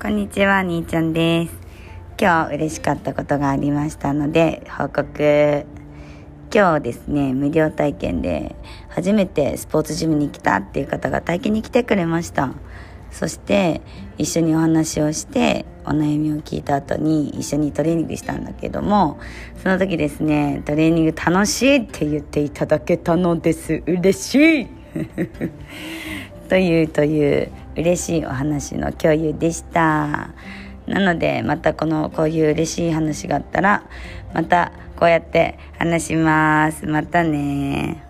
こんにちは、にーちゃんです。今日嬉しかったことがありましたので、報告。今日ですね、無料体験で初めてスポーツジムに来たっていう方が体験に来てくれました。そして一緒にお話をしてお悩みを聞いた後に一緒にトレーニングしたんだけどもその時ですねトレーニング楽しいって言っていただけたのです嬉しい というという嬉しいお話の共有でした。なのでまたこのこういう嬉しい話があったらまたこうやって話します。またね